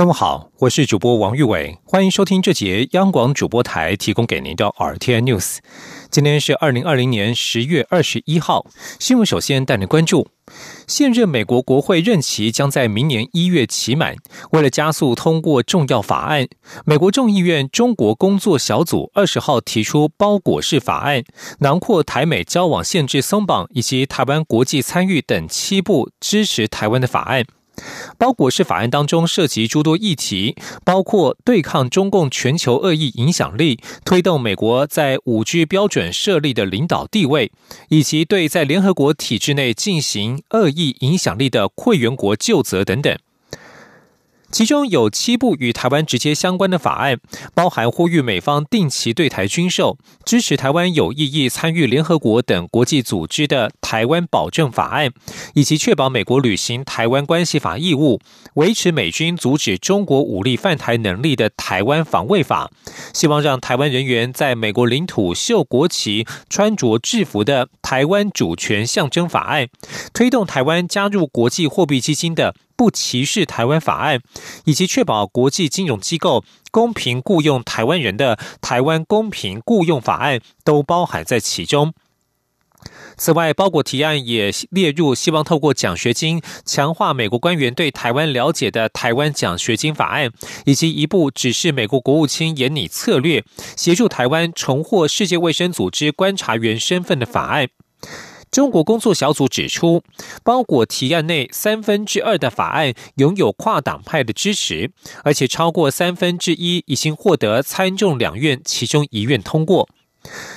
各位好，我是主播王玉伟，欢迎收听这节央广主播台提供给您的 RTN News。今天是二零二零年十月二十一号，新闻首先带您关注。现任美国国会任期将在明年一月期满，为了加速通过重要法案，美国众议院中国工作小组二十号提出包裹式法案，囊括台美交往限制松绑以及台湾国际参与等七部支持台湾的法案。包裹式法案当中涉及诸多议题，包括对抗中共全球恶意影响力、推动美国在五 G 标准设立的领导地位，以及对在联合国体制内进行恶意影响力的会员国就责等等。其中有七部与台湾直接相关的法案，包含呼吁美方定期对台军售、支持台湾有意义参与联合国等国际组织的台湾保证法案，以及确保美国履行台湾关系法义务、维持美军阻止中国武力犯台能力的台湾防卫法，希望让台湾人员在美国领土秀国旗、穿着制服的台湾主权象征法案，推动台湾加入国际货币基金的。不歧视台湾法案，以及确保国际金融机构公平雇佣台湾人的台湾公平雇佣法案都包含在其中。此外，包裹提案也列入希望透过奖学金强化美国官员对台湾了解的台湾奖学金法案，以及一部指示美国国务卿严拟策略，协助台湾重获世界卫生组织观察员身份的法案。中国工作小组指出，包裹提案内三分之二的法案拥有跨党派的支持，而且超过三分之一已经获得参众两院其中一院通过。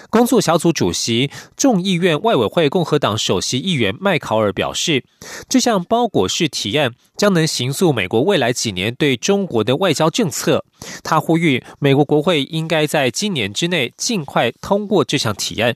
工作小组主席、众议院外委会共和党首席议员麦考尔表示，这项包裹式提案将能形塑美国未来几年对中国的外交政策。他呼吁美国国会应该在今年之内尽快通过这项提案。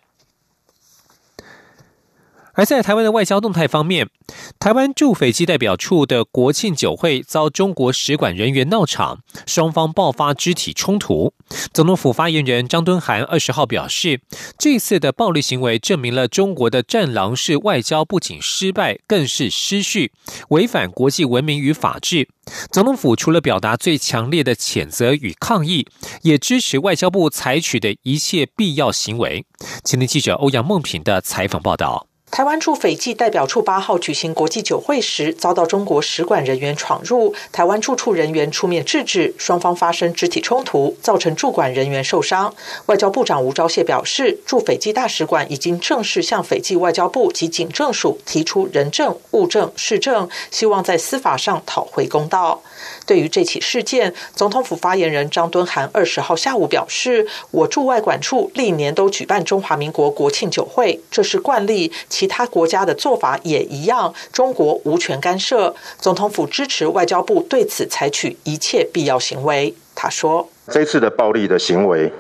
而在台湾的外交动态方面，台湾驻斐济代表处的国庆酒会遭中国使馆人员闹场，双方爆发肢体冲突。总统府发言人张敦涵二十号表示，这次的暴力行为证明了中国的战狼式外交不仅失败，更是失序，违反国际文明与法治。总统府除了表达最强烈的谴责与抗议，也支持外交部采取的一切必要行为。前天记者欧阳梦平的采访报道。台湾驻斐济代表处八号举行国际酒会时，遭到中国使馆人员闯入，台湾驻处人员出面制止，双方发生肢体冲突，造成驻馆人员受伤。外交部长吴钊燮表示，驻斐济大使馆已经正式向斐济外交部及警政署提出人证、物证、事证，希望在司法上讨回公道。对于这起事件，总统府发言人张敦涵二十号下午表示：“我驻外管处历年都举办中华民国国庆酒会，这是惯例，其他国家的做法也一样，中国无权干涉。总统府支持外交部对此采取一切必要行为。”他说：“这次的暴力的行为，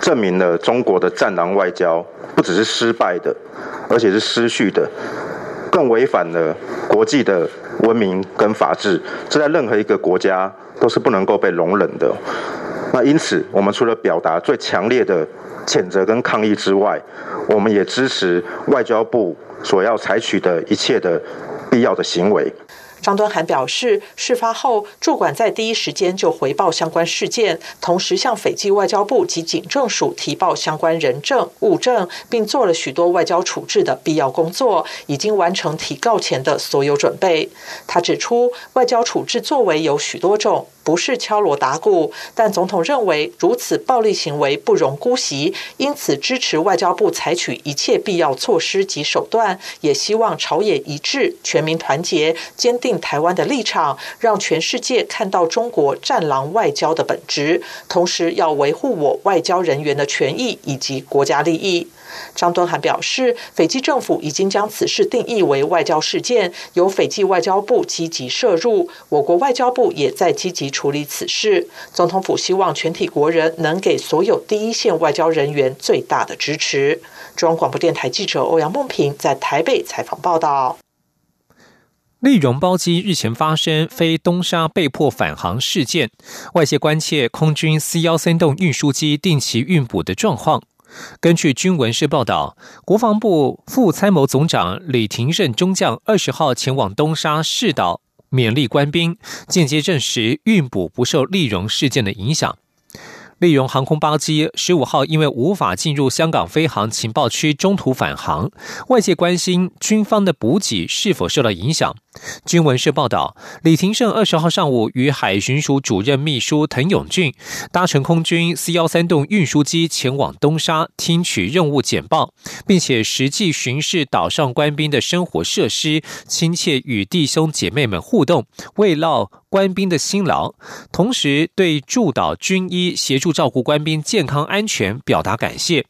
证明了中国的战狼外交不只是失败的，而且是失序的，更违反了国际的。”文明跟法治，这在任何一个国家都是不能够被容忍的。那因此，我们除了表达最强烈的谴责跟抗议之外，我们也支持外交部所要采取的一切的必要的行为。张端涵表示，事发后驻馆在第一时间就回报相关事件，同时向斐济外交部及警政署提报相关人证物证，并做了许多外交处置的必要工作，已经完成提告前的所有准备。他指出，外交处置作为有许多种。不是敲锣打鼓，但总统认为如此暴力行为不容姑息，因此支持外交部采取一切必要措施及手段，也希望朝野一致、全民团结，坚定台湾的立场，让全世界看到中国战狼外交的本质，同时要维护我外交人员的权益以及国家利益。张敦涵表示，斐济政府已经将此事定义为外交事件，由斐济外交部积极涉入，我国外交部也在积极处理此事。总统府希望全体国人能给所有第一线外交人员最大的支持。中央广播电台记者欧阳梦平在台北采访报道。利荣包机日前发生飞东沙被迫返航事件，外界关切空军 C 幺三栋运输机定期运补的状况。根据军文社报道，国防部副参谋总长李廷任中将二十号前往东沙试导勉励官兵，间接证实运补不受利荣事件的影响。利荣航空包机十五号因为无法进入香港飞航情报区，中途返航，外界关心军方的补给是否受到影响。军文社报道，李廷胜二十号上午与海巡署主任秘书滕永俊搭乘空军 C 幺三栋运输机前往东沙，听取任务简报，并且实际巡视岛上官兵的生活设施，亲切与弟兄姐妹们互动，慰劳官兵的辛劳，同时对驻岛军医协助照顾官兵健康安全表达感谢。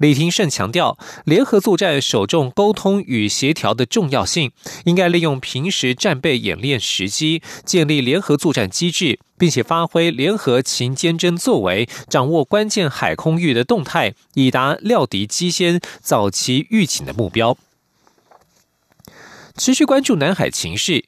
李廷胜强调，联合作战首重沟通与协调的重要性，应该利用平时战备演练时机，建立联合作战机制，并且发挥联合勤监侦作为，掌握关键海空域的动态，以达料敌机先、早期预警的目标。持续关注南海情势。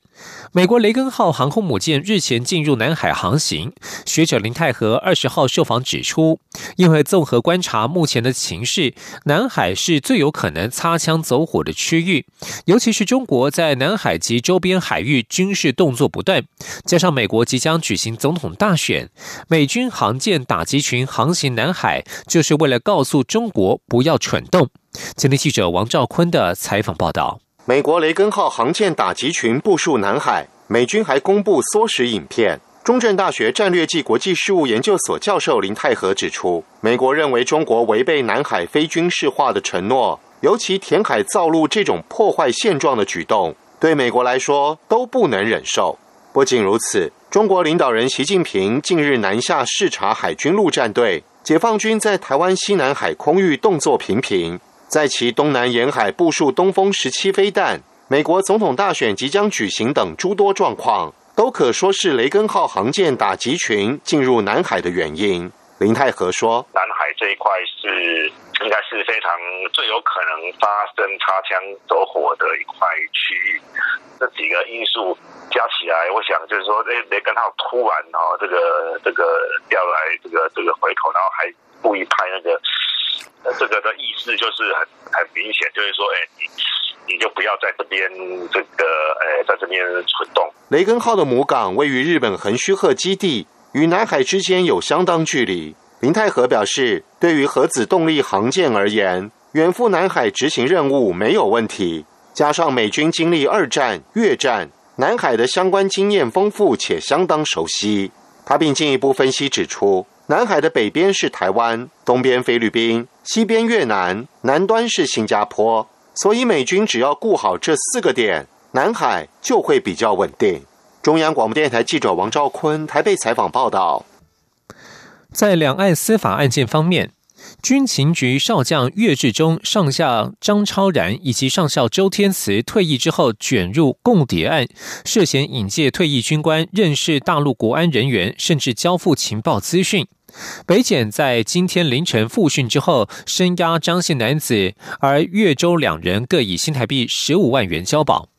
美国雷根号航空母舰日前进入南海航行，学者林泰和二十号受访指出，因为综合观察目前的情势，南海是最有可能擦枪走火的区域，尤其是中国在南海及周边海域军事动作不断，加上美国即将举行总统大选，美军航舰打击群航行南海，就是为了告诉中国不要蠢动。前天记者王兆坤的采访报道。美国雷根号航舰打击群部署南海，美军还公布缩时影片。中正大学战略暨国际事务研究所教授林泰和指出，美国认为中国违背南海非军事化的承诺，尤其填海造陆这种破坏现状的举动，对美国来说都不能忍受。不仅如此，中国领导人习近平近日南下视察海军陆战队，解放军在台湾西南海空域动作频频。在其东南沿海部署东风十七飞弹，美国总统大选即将举行等诸多状况，都可说是雷根号航舰打击群进入南海的原因。林泰和说：“南海这一块是应该是非常最有可能发生擦枪走火的一块区域，这几个因素加起来，我想就是说，雷雷根号突然啊，这个这个掉来这个这个回头，然后还故意拍那个。”这个的意思就是很很明显，就是说，哎，你你就不要在这边这个，哎，在这边蠢动。雷根号的母港位于日本横须贺基地，与南海之间有相当距离。林泰和表示，对于核子动力航舰而言，远赴南海执行任务没有问题。加上美军经历二战、越战，南海的相关经验丰富且相当熟悉。他并进一步分析指出。南海的北边是台湾，东边菲律宾，西边越南，南端是新加坡。所以美军只要顾好这四个点，南海就会比较稳定。中央广播电台记者王兆坤台北采访报道。在两岸司法案件方面。军情局少将岳志忠、上校张超然以及上校周天慈退役之后卷入共谍案，涉嫌引介退役军官认识大陆国安人员，甚至交付情报资讯。北检在今天凌晨复讯之后，声押张姓男子，而岳州两人各以新台币十五万元交保。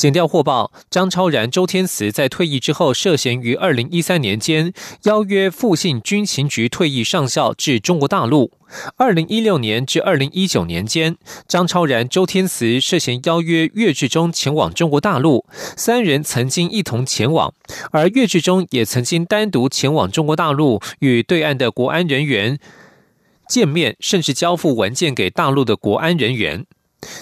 检调获报，张超然、周天慈在退役之后，涉嫌于二零一三年间邀约复姓军情局退役上校至中国大陆；二零一六年至二零一九年间，张超然、周天慈涉嫌邀约岳志忠前往中国大陆，三人曾经一同前往，而岳志忠也曾经单独前往中国大陆与对岸的国安人员见面，甚至交付文件给大陆的国安人员。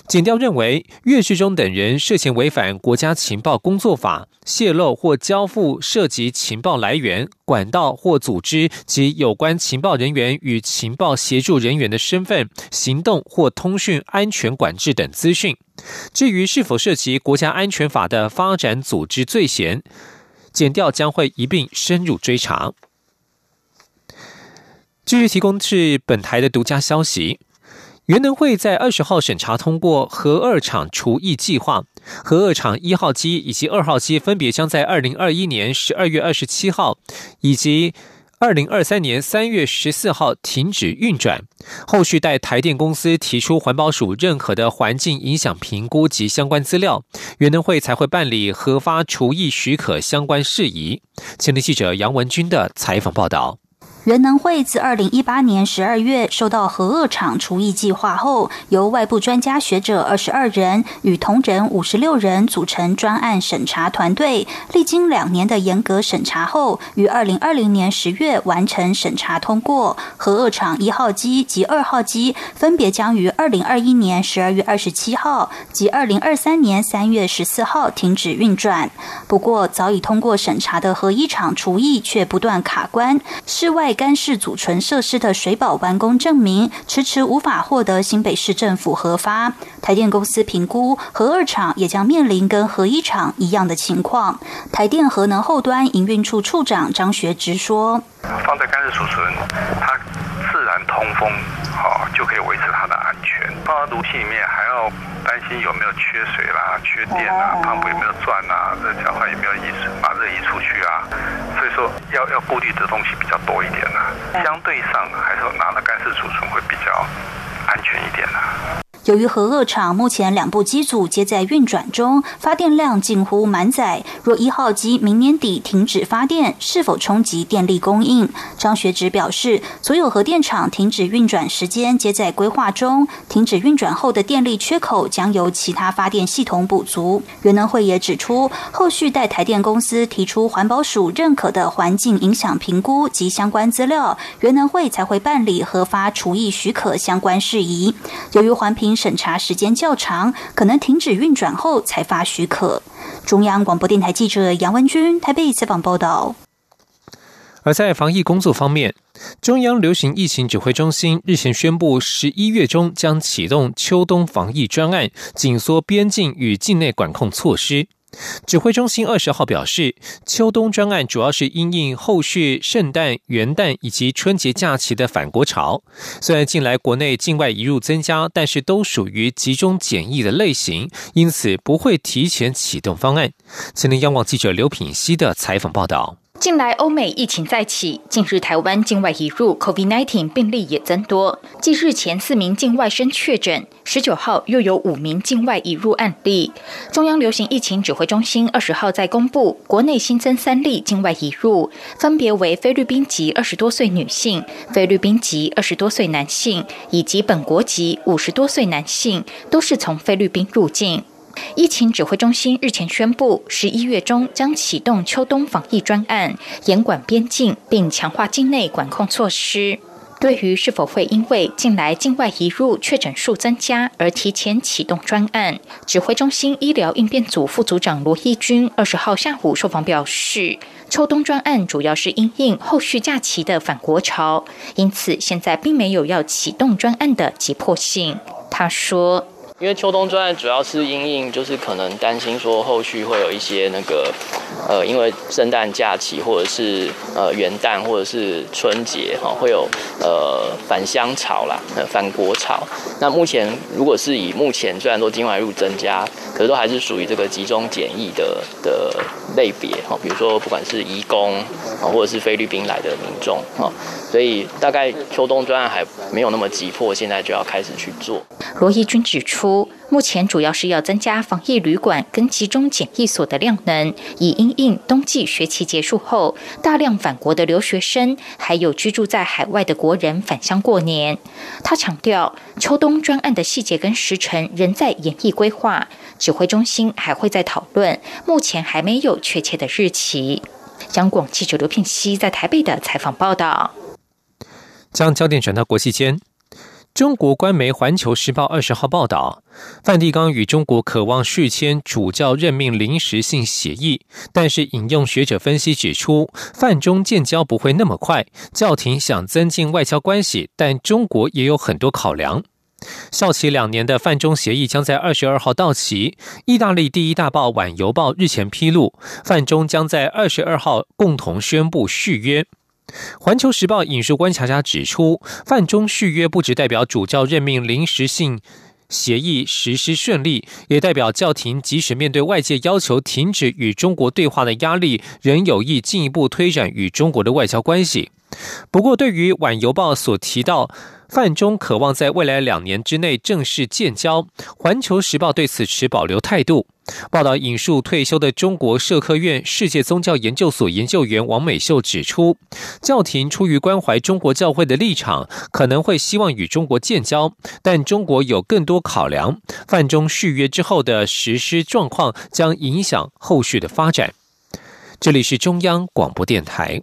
检调认为，岳旭忠等人涉嫌违反国家情报工作法，泄露或交付涉及情报来源、管道或组织及有关情报人员与情报协助人员的身份、行动或通讯安全管制等资讯。至于是否涉及国家安全法的发展组织罪嫌，检调将会一并深入追查。继续提供是本台的独家消息。原能会在二十号审查通过核二厂除役计划，核二厂一号机以及二号机分别将在二零二一年十二月二十七号以及二零二三年三月十四号停止运转，后续待台电公司提出环保署认可的环境影响评估及相关资料，原能会才会办理核发除役许可相关事宜。前天记者杨文军的采访报道。原能会自二零一八年十二月收到核二厂除役计划后，由外部专家学者二十二人与同仁五十六人组成专案审查团队，历经两年的严格审查后，于二零二零年十月完成审查通过。核二厂一号机及二号机分别将于二零二一年十二月二十七号及二零二三年三月十四号停止运转。不过，早已通过审查的核一厂除役却不断卡关，室外。干式储存设施的水保完工证明迟迟无法获得新北市政府核发，台电公司评估核二厂也将面临跟核一厂一样的情况。台电核能后端营运处处长张学直说：“放在干式储存，它自然通风，好就可以维持全。放到炉气里面，还要担心有没有缺水啦、缺电啊、泵有没有转啊、热交换有没有移把热移出去啊。”所以说，要要顾虑的东西比较多一点啊。相对上，还是拿了干式储存会比较安全一点呢。由于核二厂目前两部机组皆在运转中，发电量近乎满载。若一号机明年底停止发电，是否冲击电力供应？张学直表示，所有核电厂停止运转时间皆在规划中，停止运转后的电力缺口将由其他发电系统补足。原能会也指出，后续待台电公司提出环保署认可的环境影响评估及相关资料，原能会才会办理核发除役许可相关事宜。由于环评。审查时间较长，可能停止运转后才发许可。中央广播电台记者杨文军台北采访报道。而在防疫工作方面，中央流行疫情指挥中心日前宣布，十一月中将启动秋冬防疫专案，紧缩边境与境内管控措施。指挥中心二十号表示，秋冬专案主要是因应后续圣诞、元旦以及春节假期的返国潮。虽然近来国内境外移入增加，但是都属于集中检疫的类型，因此不会提前启动方案。前天央广记者刘品希的采访报道。近来欧美疫情再起，近日台湾境外移入 COVID-19 病例也增多。继日前四名境外生确诊，十九号又有五名境外移入案例。中央流行疫情指挥中心二十号在公布，国内新增三例境外移入，分别为菲律宾籍二十多岁女性、菲律宾籍二十多岁男性以及本国籍五十多岁男性，都是从菲律宾入境。疫情指挥中心日前宣布，十一月中将启动秋冬防疫专案，严管边境，并强化境内管控措施。对于是否会因为近来境外移入确诊数增加而提前启动专案，指挥中心医疗应变组副组长罗义军二十号下午受访表示，秋冬专案主要是因应后续假期的返国潮，因此现在并没有要启动专案的急迫性。他说。因为秋冬专案主要是因应，就是可能担心说后续会有一些那个，呃，因为圣诞假期或者是呃元旦或者是春节哈，会有呃返乡潮啦，呃返国潮。那目前如果是以目前虽然说境外入增加，可是都还是属于这个集中检疫的的类别哈，比如说不管是移工啊，或者是菲律宾来的民众啊。所以大概秋冬专案还没有那么急迫，现在就要开始去做。罗义军指出，目前主要是要增加防疫旅馆跟集中检疫所的量能，以因应冬季学期结束后大量返国的留学生，还有居住在海外的国人返乡过年。他强调，秋冬专案的细节跟时程仍在演绎规划，指挥中心还会再讨论，目前还没有确切的日期。央广记者刘品熙在台北的采访报道。将焦点转到国际间，中国官媒《环球时报》二十号报道，梵蒂冈与中国渴望续签主教任命临时性协议，但是引用学者分析指出，梵中建交不会那么快。教廷想增进外交关系，但中国也有很多考量。效期两年的梵中协议将在二十二号到期。意大利第一大报《晚邮报》日前披露，梵中将在二十二号共同宣布续约。环球时报引述观察家指出，范中续约不只代表主教任命临时性协议实施顺利，也代表教廷即使面对外界要求停止与中国对话的压力，仍有意进一步推展与中国的外交关系。不过，对于《晚邮报》所提到范中渴望在未来两年之内正式建交，《环球时报》对此持保留态度。报道引述退休的中国社科院世界宗教研究所研究员王美秀指出，教廷出于关怀中国教会的立场，可能会希望与中国建交，但中国有更多考量。范中续约之后的实施状况将影响后续的发展。这里是中央广播电台。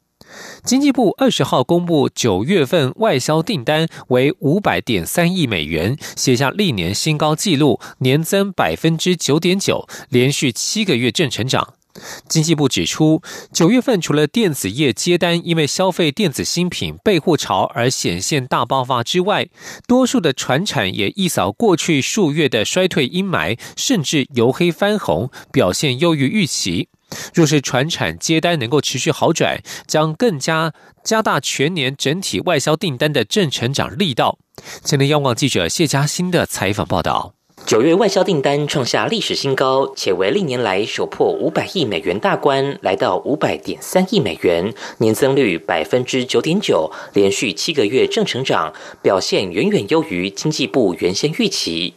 经济部二十号公布九月份外销订单为五百点三亿美元，写下历年新高纪录，年增百分之九点九，连续七个月正成长。经济部指出，九月份除了电子业接单因为消费电子新品备货潮而显现大爆发之外，多数的船产也一扫过去数月的衰退阴霾，甚至由黑翻红，表现优于预期。若是船产接单能够持续好转，将更加加大全年整体外销订单的正成长力道。前天央广记者谢嘉欣的采访报道：九月外销订单创下历史新高，且为历年来首破五百亿美元大关，来到五百点三亿美元，年增率百分之九点九，连续七个月正成长，表现远远优于经济部原先预期。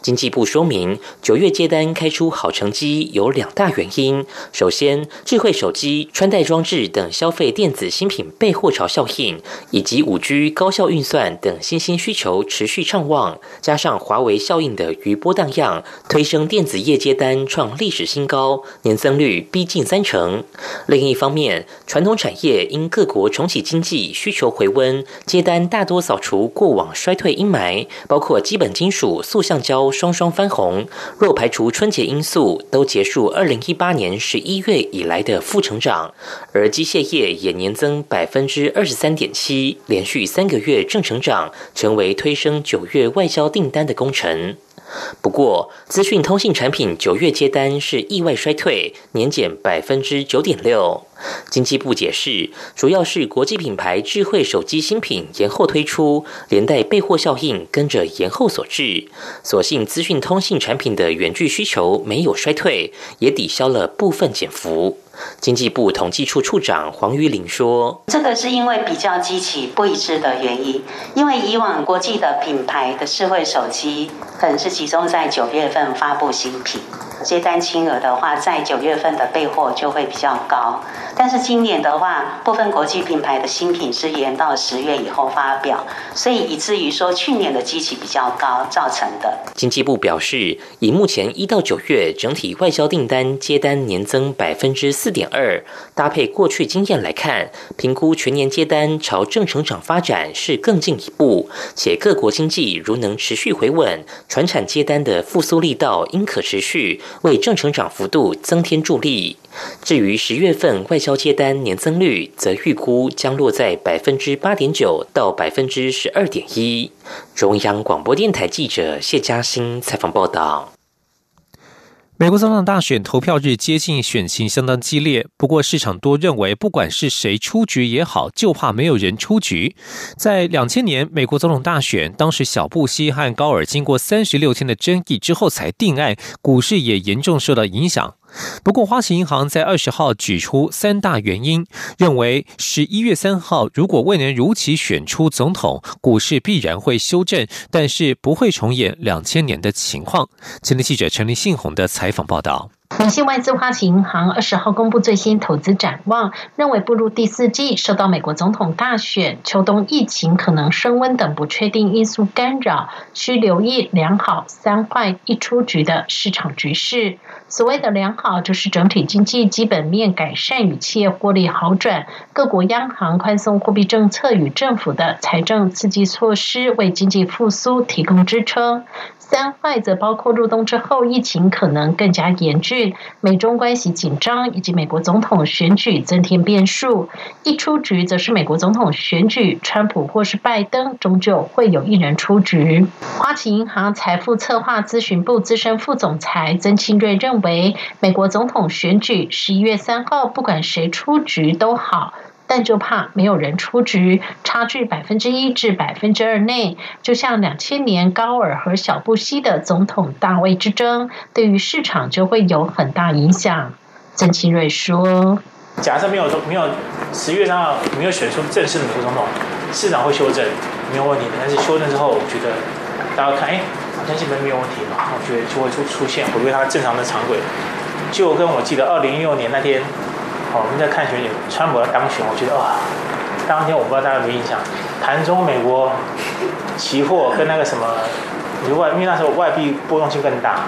经济部说明，九月接单开出好成绩有两大原因。首先，智慧手机、穿戴装置等消费电子新品备货潮效应，以及五 G 高效运算等新兴需求持续畅旺，加上华为效应的余波荡漾，推升电子业接单创历史新高，年增率逼近三成。另一方面，传统产业因各国重启经济需求回温，接单大多扫除过往衰退阴霾，包括基本金属、塑像。交双双翻红，若排除春节因素，都结束二零一八年十一月以来的负成长。而机械业也年增百分之二十三点七，连续三个月正成长，成为推升九月外销订单的功臣。不过，资讯通信产品九月接单是意外衰退，年减百分之九点六。经济部解释，主要是国际品牌智慧手机新品延后推出，连带备货效应跟着延后所致。所幸资讯通信产品的远距需求没有衰退，也抵消了部分减幅。经济部统计处处长黄玉玲说：“这个是因为比较机器不一致的原因，因为以往国际的品牌的智慧手机可能是集中在九月份发布新品。”接单金额的话，在九月份的备货就会比较高，但是今年的话，部分国际品牌的新品是延到十月以后发表，所以以至于说去年的基期比较高造成的。经济部表示，以目前一到九月整体外销订单接单年增百分之四点二，搭配过去经验来看，评估全年接单朝正成长发展是更进一步，且各国经济如能持续回稳，船产接单的复苏力道应可持续。为正成长幅度增添助力。至于十月份外销接单年增率，则预估将落在百分之八点九到百分之十二点一。中央广播电台记者谢嘉欣采访报道。美国总统大选投票日接近，选情相当激烈。不过，市场多认为，不管是谁出局也好，就怕没有人出局。在两千年美国总统大选，当时小布希和高尔经过三十六天的争议之后才定案，股市也严重受到影响。不过，花旗银行在二十号举出三大原因，认为十一月三号如果未能如期选出总统，股市必然会修正，但是不会重演两千年的情况。前天记者陈立信宏的采访报道。美信外资花旗银行二十号公布最新投资展望，认为步入第四季，受到美国总统大选、秋冬疫情可能升温等不确定因素干扰，需留意良好三坏一出局的市场局势。所谓的良好，就是整体经济基本面改善与企业获利好转，各国央行宽松货币政策与政府的财政刺激措施为经济复苏提供支撑。三坏则包括入冬之后疫情可能更加严峻。美中关系紧张以及美国总统选举增添变数。一出局，则是美国总统选举，川普或是拜登，终究会有一人出局。花旗银行财富策划咨询部资深副总裁曾庆瑞认为，美国总统选举十一月三号，不管谁出局都好。但就怕没有人出局，差距百分之一至百分之二内，就像两千年高尔和小布希的总统大位之争，对于市场就会有很大影响。曾庆瑞说：“假设没有说没有十月三号没有选出正式的美国总统，市场会修正，没有问题的。但是修正之后，我觉得大家看，哎，好像基本没有问题嘛，我觉得就会出出现回归它正常的常轨。就跟我记得二零一六年那天。”我们在看选举，川普要当选，我觉得哇，当天我不知道大家有没有印象，盘中美国期货跟那个什么外，因为那时候外币波动性更大，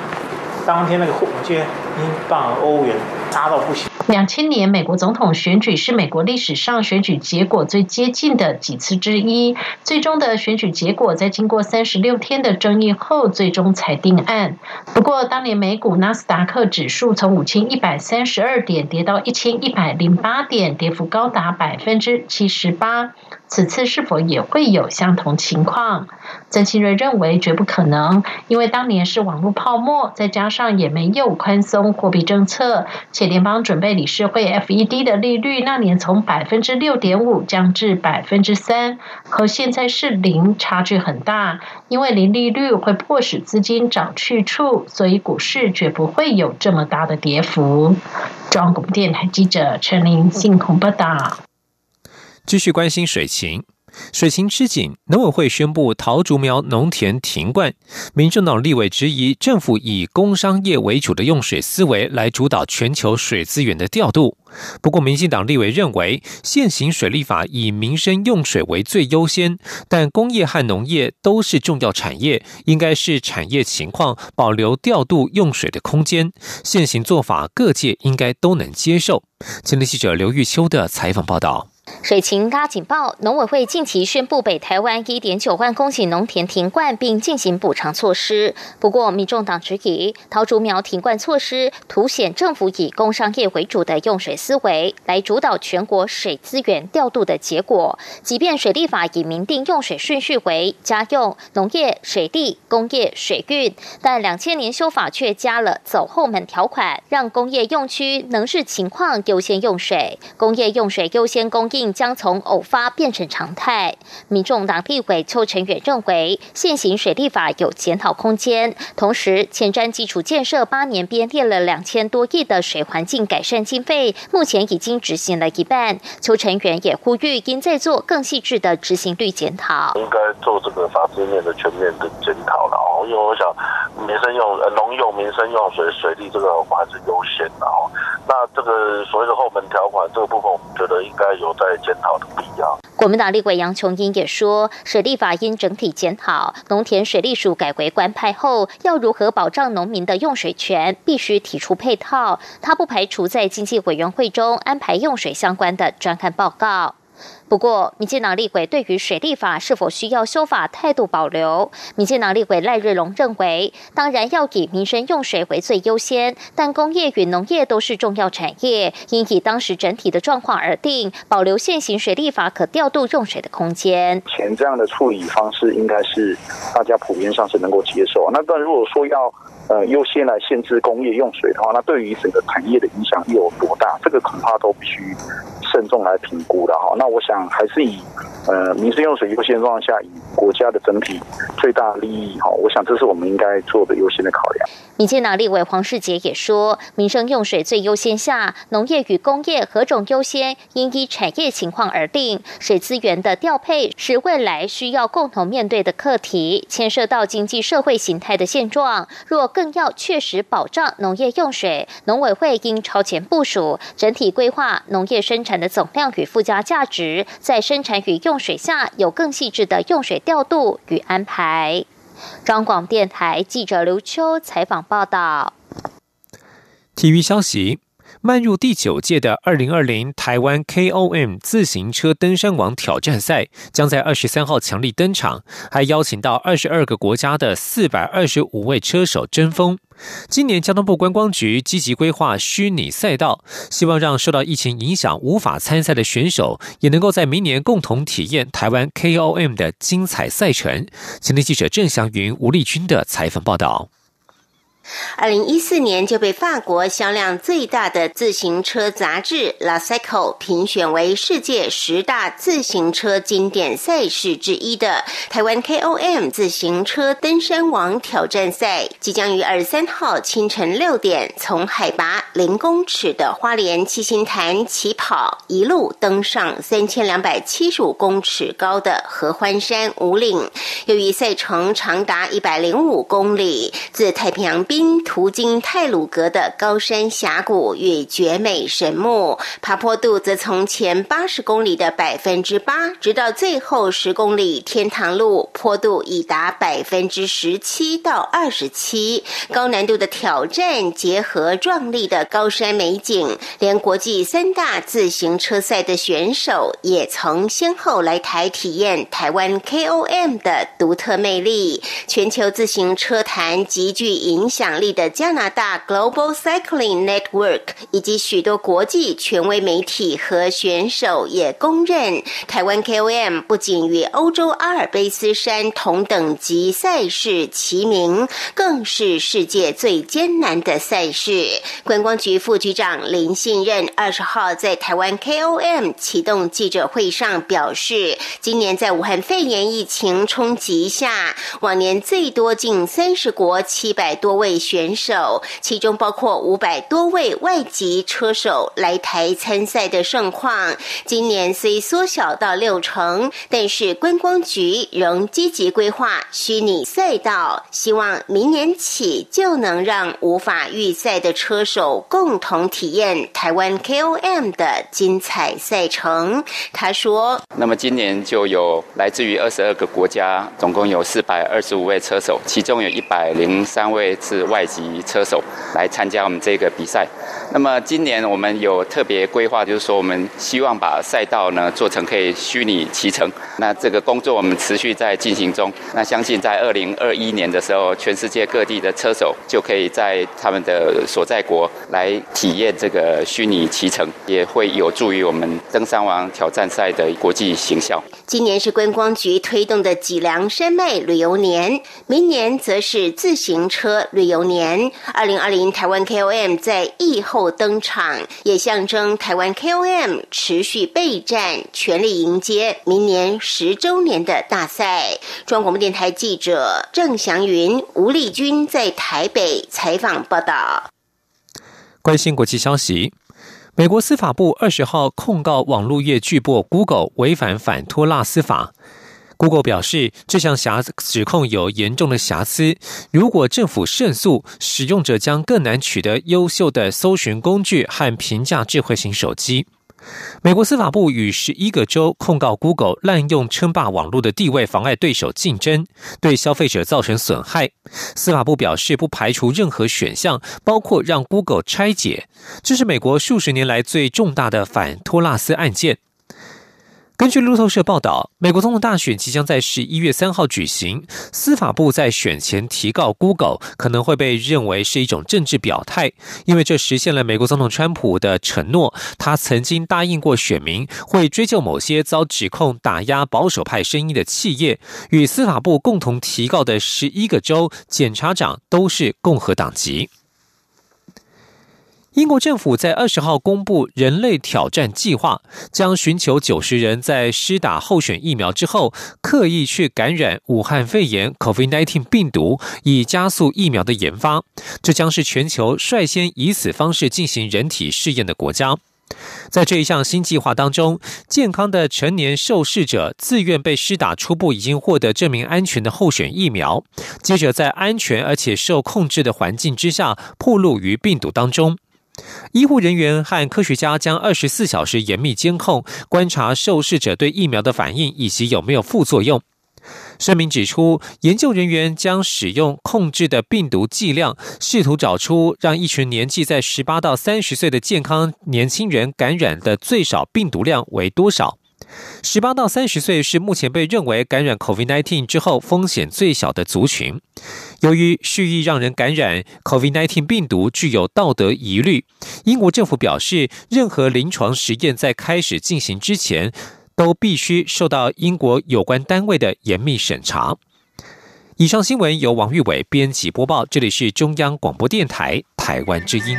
当天那个货，我记得英镑、欧元扎到不行。两千年美国总统选举是美国历史上选举结果最接近的几次之一。最终的选举结果在经过三十六天的争议后，最终才定案。不过，当年美股纳斯达克指数从五千一百三十二点跌到一千一百零八点，跌幅高达百分之七十八。此次是否也会有相同情况？曾庆瑞认为绝不可能，因为当年是网络泡沫，再加上也没有宽松货币政策，且联邦准备理事会 （FED） 的利率那年从百分之六点五降至百分之三，和现在是零，差距很大。因为零利率会迫使资金找去处，所以股市绝不会有这么大的跌幅。中央广播电台记者陈琳信鸿报道。继续关心水情，水情吃紧，农委会宣布桃竹苗农田停灌。民众党立委质疑政府以工商业为主的用水思维来主导全球水资源的调度。不过，民进党立委认为现行水利法以民生用水为最优先，但工业和农业都是重要产业，应该是产业情况保留调度用水的空间。现行做法各界应该都能接受。前天记者刘玉秋的采访报道。水情拉警报，农委会近期宣布北台湾一点九万公顷农田停灌，并进行补偿措施。不过，民众党质疑桃竹苗停灌措施凸显政府以工商业为主的用水思维来主导全国水资源调度的结果。即便水利法已明定用水顺序为家用、农业、水利、工业、水运，但两千年修法却加了走后门条款，让工业用区能视情况优先用水，工业用水优先供应。并将从偶发变成常态。民众党立委邱成远认为，现行水利法有检讨空间。同时，前瞻基础建设八年编列了两千多亿的水环境改善经费，目前已经执行了一半。邱成远也呼吁，应再做更细致的执行率检讨。应该做这个法制面的全面的检讨了因为我想民生用呃农用民生用水水利这个我们还是优先的哦。那这个所谓的后门条款这个部分，我们觉得应该有在检讨的必要。国民党立委杨琼英也说，水利法应整体检讨，农田水利署改回官派后，要如何保障农民的用水权，必须提出配套。他不排除在经济委员会中安排用水相关的专案报告。不过，民进党立委对于水利法是否需要修法态度保留。民进党立委赖瑞龙认为，当然要以民生用水为最优先，但工业与农业都是重要产业，应以当时整体的状况而定，保留现行水利法可调度用水的空间。前这样的处理方式，应该是大家普遍上是能够接受。那但如果说要呃优先来限制工业用水的话，那对于整个产业的影响又有多大？这个恐怕都必须。慎重来评估的哈，那我想还是以呃民生用水优先状况下，以国家的整体最大利益哈，我想这是我们应该做的优先的考量。民进党立委黄世杰也说，民生用水最优先下，农业与工业何种优先，应依产业情况而定。水资源的调配是未来需要共同面对的课题，牵涉到经济社会形态的现状。若更要确实保障农业用水，农委会应超前部署，整体规划农业生产。的总量与附加价值，在生产与用水下有更细致的用水调度与安排。中广电台记者刘秋采访报道。体育消息：迈入第九届的二零二零台湾 KOM 自行车登山王挑战赛，将在二十三号强力登场，还邀请到二十二个国家的四百二十五位车手争锋。今年交通部观光局积极规划虚拟赛道，希望让受到疫情影响无法参赛的选手，也能够在明年共同体验台湾 KOM 的精彩赛程。前天记者郑祥云、吴丽君的采访报道。二零一四年就被法国销量最大的自行车杂志《La Cycle》评选为世界十大自行车经典赛事之一的台湾 KOM 自行车登山王挑战赛，即将于二十三号清晨六点从海拔零公尺的花莲七星潭起跑，一路登上三千两百七十五公尺高的合欢山五岭。由于赛程长达一百零五公里，自太平洋边滨。途经泰鲁阁的高山峡谷与绝美神木，爬坡度则从前八十公里的百分之八，直到最后十公里天堂路坡度已达百分之十七到二十七。高难度的挑战结合壮丽的高山美景，连国际三大自行车赛的选手也曾先后来台体验台湾 KOM 的独特魅力。全球自行车坛极具影响。力的加拿大 Global Cycling Network 以及许多国际权威媒体和选手也公认，台湾 KOM 不仅与欧洲阿尔卑斯山同等级赛事齐名，更是世界最艰难的赛事。观光局副局长林信任二十号在台湾 KOM 启动记者会上表示，今年在武汉肺炎疫情冲击下，往年最多近三十国七百多位。位选手，其中包括五百多位外籍车手来台参赛的盛况。今年虽缩小到六成，但是观光局仍积极规划虚拟赛道，希望明年起就能让无法预赛的车手共同体验台湾 KOM 的精彩赛程。他说：“那么今年就有来自于二十二个国家，总共有四百二十五位车手，其中有一百零三位是外。”籍车手来参加我们这个比赛。那么今年我们有特别规划，就是说我们希望把赛道呢做成可以虚拟骑乘。那这个工作我们持续在进行中。那相信在二零二一年的时候，全世界各地的车手就可以在他们的所在国来体验这个虚拟骑乘，也会有助于我们登山王挑战赛的国际形象。今年是观光局推动的脊梁山脉旅游年，明年则是自行车旅游年。二零二零台湾 KOM 在疫后登场，也象征台湾 KOM 持续备战，全力迎接明年十周年的大赛。中央广播电台记者郑祥云、吴丽君在台北采访报道。关心国际消息。美国司法部二十号控告网络业巨擘 Google 违反反托拉斯法。Google 表示，这项瑕指控有严重的瑕疵。如果政府胜诉，使用者将更难取得优秀的搜寻工具和平价智慧型手机。美国司法部与十一个州控告 Google 滥用称霸网络的地位，妨碍对手竞争，对消费者造成损害。司法部表示，不排除任何选项，包括让 Google 拆解。这是美国数十年来最重大的反托拉斯案件。根据路透社报道，美国总统大选即将在十一月三号举行。司法部在选前提告 Google，可能会被认为是一种政治表态，因为这实现了美国总统川普的承诺。他曾经答应过选民，会追究某些遭指控打压保守派声音的企业。与司法部共同提告的十一个州检察长都是共和党籍。英国政府在二十号公布人类挑战计划，将寻求九十人在施打候选疫苗之后，刻意去感染武汉肺炎 （COVID-19） 病毒，以加速疫苗的研发。这将是全球率先以此方式进行人体试验的国家。在这一项新计划当中，健康的成年受试者自愿被施打初步已经获得证明安全的候选疫苗，接着在安全而且受控制的环境之下，暴露于病毒当中。医护人员和科学家将二十四小时严密监控，观察受试者对疫苗的反应以及有没有副作用。声明指出，研究人员将使用控制的病毒剂量，试图找出让一群年纪在十八到三十岁的健康年轻人感染的最少病毒量为多少。十八到三十岁是目前被认为感染 COVID-19 之后风险最小的族群。由于蓄意让人感染 COVID-19 病毒具有道德疑虑，英国政府表示，任何临床实验在开始进行之前，都必须受到英国有关单位的严密审查。以上新闻由王玉伟编辑播报，这里是中央广播电台台湾之音。